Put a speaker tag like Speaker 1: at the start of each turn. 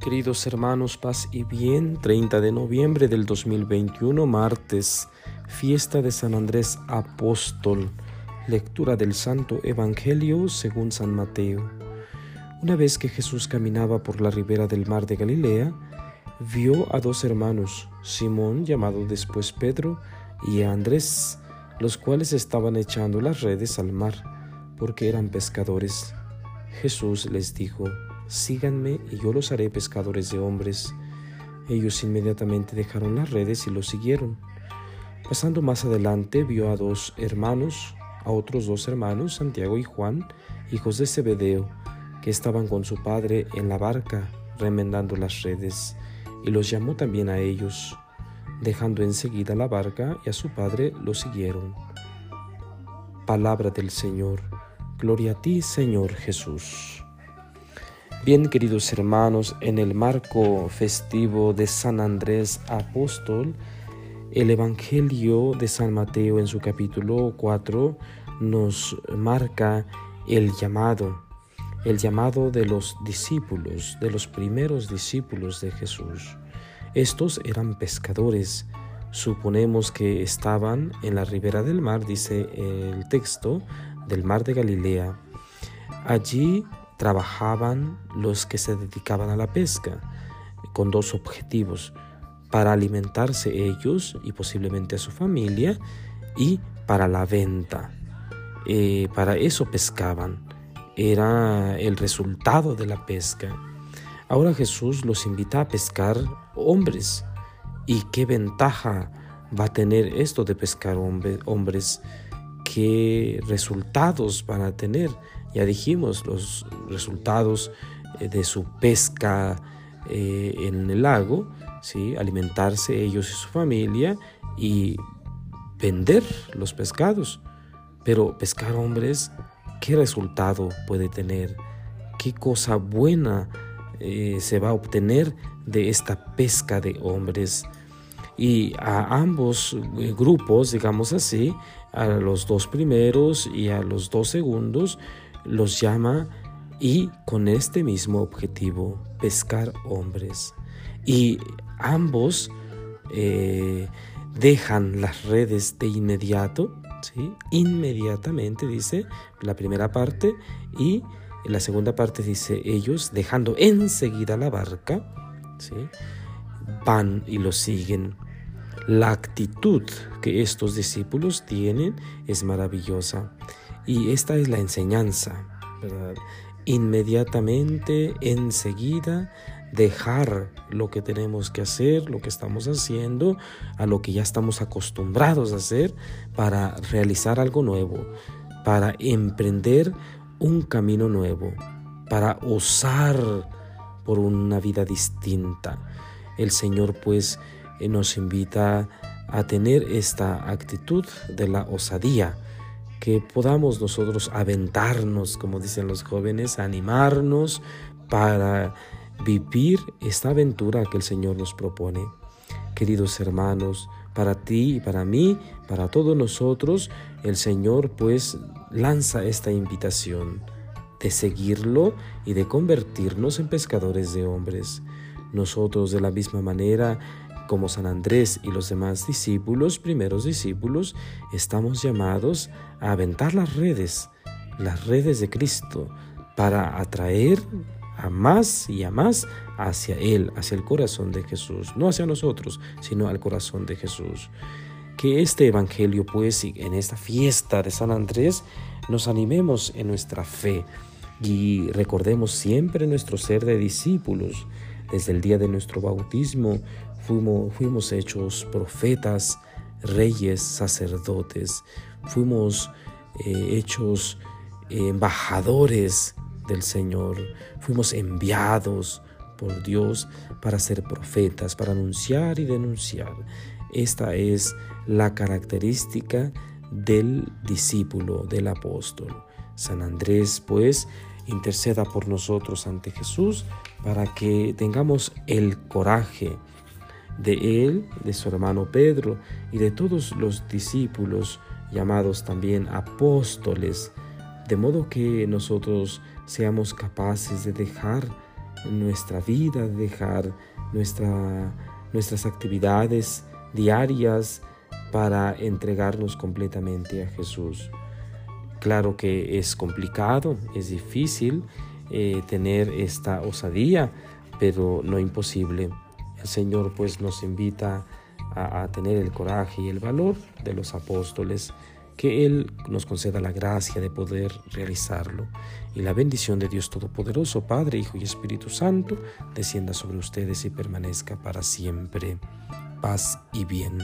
Speaker 1: Queridos hermanos, paz y bien, 30 de noviembre del 2021, martes, fiesta de San Andrés Apóstol, lectura del Santo Evangelio según San Mateo. Una vez que Jesús caminaba por la ribera del mar de Galilea, vio a dos hermanos, Simón, llamado después Pedro, y Andrés, los cuales estaban echando las redes al mar, porque eran pescadores. Jesús les dijo, síganme y yo los haré pescadores de hombres. Ellos inmediatamente dejaron las redes y lo siguieron. Pasando más adelante vio a dos hermanos, a otros dos hermanos, Santiago y Juan, hijos de Zebedeo, que estaban con su padre en la barca remendando las redes, y los llamó también a ellos. Dejando enseguida la barca y a su padre lo siguieron. Palabra del Señor. Gloria a ti, Señor Jesús. Bien, queridos hermanos, en el marco festivo de San Andrés Apóstol, el Evangelio de San Mateo en su capítulo 4 nos marca el llamado, el llamado de los discípulos, de los primeros discípulos de Jesús. Estos eran pescadores, suponemos que estaban en la ribera del mar, dice el texto, del mar de Galilea. Allí trabajaban los que se dedicaban a la pesca con dos objetivos, para alimentarse ellos y posiblemente a su familia y para la venta. Eh, para eso pescaban, era el resultado de la pesca. Ahora Jesús los invita a pescar hombres. ¿Y qué ventaja va a tener esto de pescar hombres? ¿Qué resultados van a tener? Ya dijimos los resultados eh, de su pesca eh, en el lago, ¿sí? alimentarse ellos y su familia y vender los pescados. Pero pescar hombres, ¿qué resultado puede tener? ¿Qué cosa buena eh, se va a obtener de esta pesca de hombres? Y a ambos grupos, digamos así, a los dos primeros y a los dos segundos, los llama y con este mismo objetivo, pescar hombres. Y ambos eh, dejan las redes de inmediato, ¿sí? inmediatamente dice la primera parte, y la segunda parte dice ellos dejando enseguida la barca, ¿sí? van y lo siguen. La actitud que estos discípulos tienen es maravillosa. Y esta es la enseñanza, ¿verdad? Inmediatamente, enseguida, dejar lo que tenemos que hacer, lo que estamos haciendo, a lo que ya estamos acostumbrados a hacer para realizar algo nuevo, para emprender un camino nuevo, para osar por una vida distinta. El Señor pues eh, nos invita a tener esta actitud de la osadía, que podamos nosotros aventarnos, como dicen los jóvenes, animarnos para vivir esta aventura que el Señor nos propone. Queridos hermanos, para ti y para mí, para todos nosotros, el Señor pues lanza esta invitación de seguirlo y de convertirnos en pescadores de hombres. Nosotros de la misma manera como San Andrés y los demás discípulos, primeros discípulos, estamos llamados a aventar las redes, las redes de Cristo, para atraer a más y a más hacia Él, hacia el corazón de Jesús, no hacia nosotros, sino al corazón de Jesús. Que este Evangelio, pues, en esta fiesta de San Andrés, nos animemos en nuestra fe y recordemos siempre nuestro ser de discípulos. Desde el día de nuestro bautismo fuimos, hechos profetas, reyes, sacerdotes, fuimos eh, hechos embajadores del Señor, fuimos enviados por Dios para ser profetas, para anunciar y denunciar. Esta es la característica del discípulo, del apóstol. San Andrés, pues, interceda por nosotros ante Jesús para que tengamos el coraje, de él, de su hermano Pedro y de todos los discípulos llamados también apóstoles, de modo que nosotros seamos capaces de dejar nuestra vida, dejar nuestra, nuestras actividades diarias para entregarnos completamente a Jesús. Claro que es complicado, es difícil eh, tener esta osadía, pero no imposible. El Señor pues nos invita a, tener el coraje y el valor de los apóstoles, que Él nos conceda la gracia de poder realizarlo. Y la bendición de Dios Todopoderoso, Padre, Hijo y Espíritu Santo, descienda sobre ustedes y permanezca para siempre. Paz y bien.